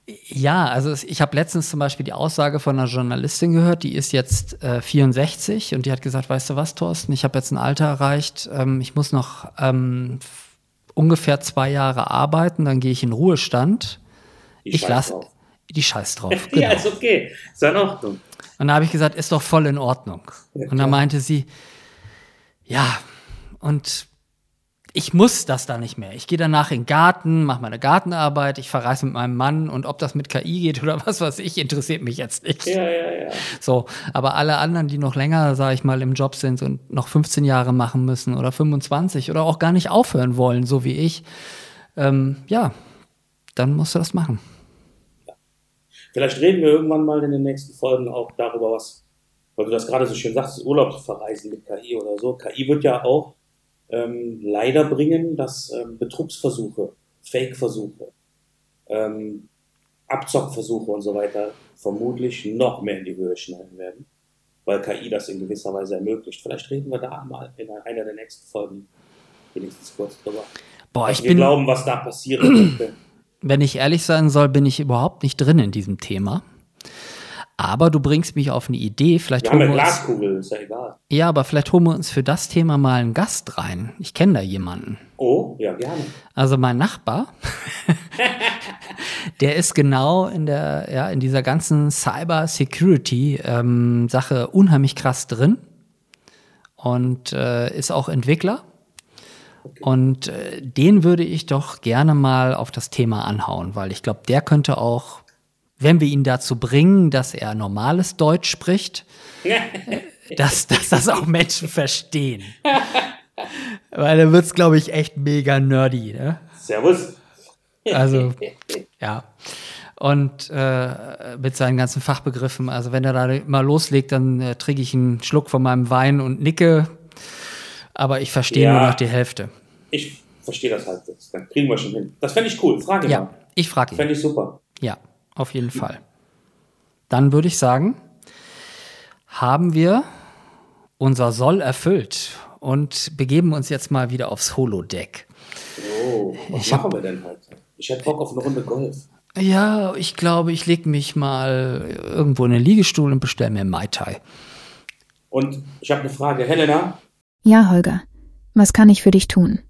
Ja, also ich habe letztens zum Beispiel die Aussage von einer Journalistin gehört, die ist jetzt äh, 64 und die hat gesagt, weißt du was, Thorsten, ich habe jetzt ein Alter erreicht, ähm, ich muss noch ähm, ungefähr zwei Jahre arbeiten, dann gehe ich in Ruhestand. Die ich lasse die Scheiß drauf. Genau. ja, ist okay, ist in Ordnung. Und da habe ich gesagt, ist doch voll in Ordnung. Ja, und dann meinte sie, ja, und ich muss das da nicht mehr. Ich gehe danach in den Garten, mache meine Gartenarbeit, ich verreise mit meinem Mann und ob das mit KI geht oder was weiß ich, interessiert mich jetzt nicht. Ja, ja, ja. So, aber alle anderen, die noch länger, sage ich mal, im Job sind und noch 15 Jahre machen müssen oder 25 oder auch gar nicht aufhören wollen, so wie ich, ähm, ja, dann musst du das machen. Vielleicht reden wir irgendwann mal in den nächsten Folgen auch darüber, was, weil du das gerade so schön sagst, Urlaub verreisen mit KI oder so. KI wird ja auch ähm, leider bringen, dass ähm, Betrugsversuche, Fake-Versuche, ähm, Abzockversuche und so weiter vermutlich noch mehr in die Höhe schnellen werden, weil KI das in gewisser Weise ermöglicht. Vielleicht reden wir da mal in einer der nächsten Folgen wenigstens kurz drüber. Boah, ich wir bin, glauben, was da passieren könnte. wenn ich ehrlich sein soll, bin ich überhaupt nicht drin in diesem Thema. Aber du bringst mich auf eine Idee. Vielleicht Wir haben holen eine wir uns, Glaskugel, ist ja egal. ja, aber vielleicht holen wir uns für das Thema mal einen Gast rein. Ich kenne da jemanden. Oh, ja, gerne. Also mein Nachbar, der ist genau in der, ja, in dieser ganzen Cyber Security ähm, Sache unheimlich krass drin und äh, ist auch Entwickler. Und äh, den würde ich doch gerne mal auf das Thema anhauen, weil ich glaube, der könnte auch, wenn wir ihn dazu bringen, dass er normales Deutsch spricht, dass, dass das auch Menschen verstehen. Weil dann wird es, glaube ich, echt mega nerdy. Ne? Servus. Also, ja. Und äh, mit seinen ganzen Fachbegriffen. Also, wenn er da mal loslegt, dann äh, trinke ich einen Schluck von meinem Wein und nicke. Aber ich verstehe Ja. nur noch die Hälfte. Ich verstehe das halt jetzt. Dann kriegen wir schon hin. Das fände ich cool. Frage Ja, mal. ich frage ihn. Fände ich super. Ja, auf jeden Fall. Dann würde ich sagen, haben wir unser Soll erfüllt und begeben uns jetzt mal wieder aufs Holodeck. Oh, was Ich hab- machen wir denn heute? Ich hätte Bock auf eine Runde Golf. Ja, ich glaube, ich lege mich mal irgendwo in den Liegestuhl und bestelle mir Mai Tai. Und ich habe eine Frage. Helena, Ja, Holger. Was kann ich für dich tun?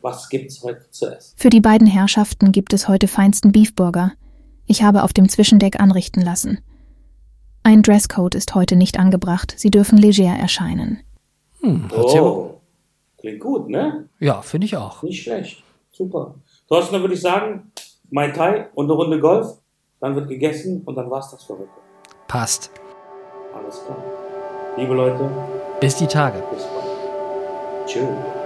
was gibt's heute zu essen? Für die beiden Herrschaften gibt es heute feinsten Beefburger. Ich habe auf dem Zwischendeck anrichten lassen. Ein Dresscode ist heute nicht angebracht. Sie dürfen leger erscheinen. Hm, Oh, klingt gut, ne? ja, finde ich auch. Nicht schlecht. Super. Thorsten, dann würde ich sagen, Mai Tai und eine Runde Golf. Dann wird gegessen und dann war's das für heute. Passt. Alles klar. Liebe Leute, Bis die Tage. bis bald. Tschüss.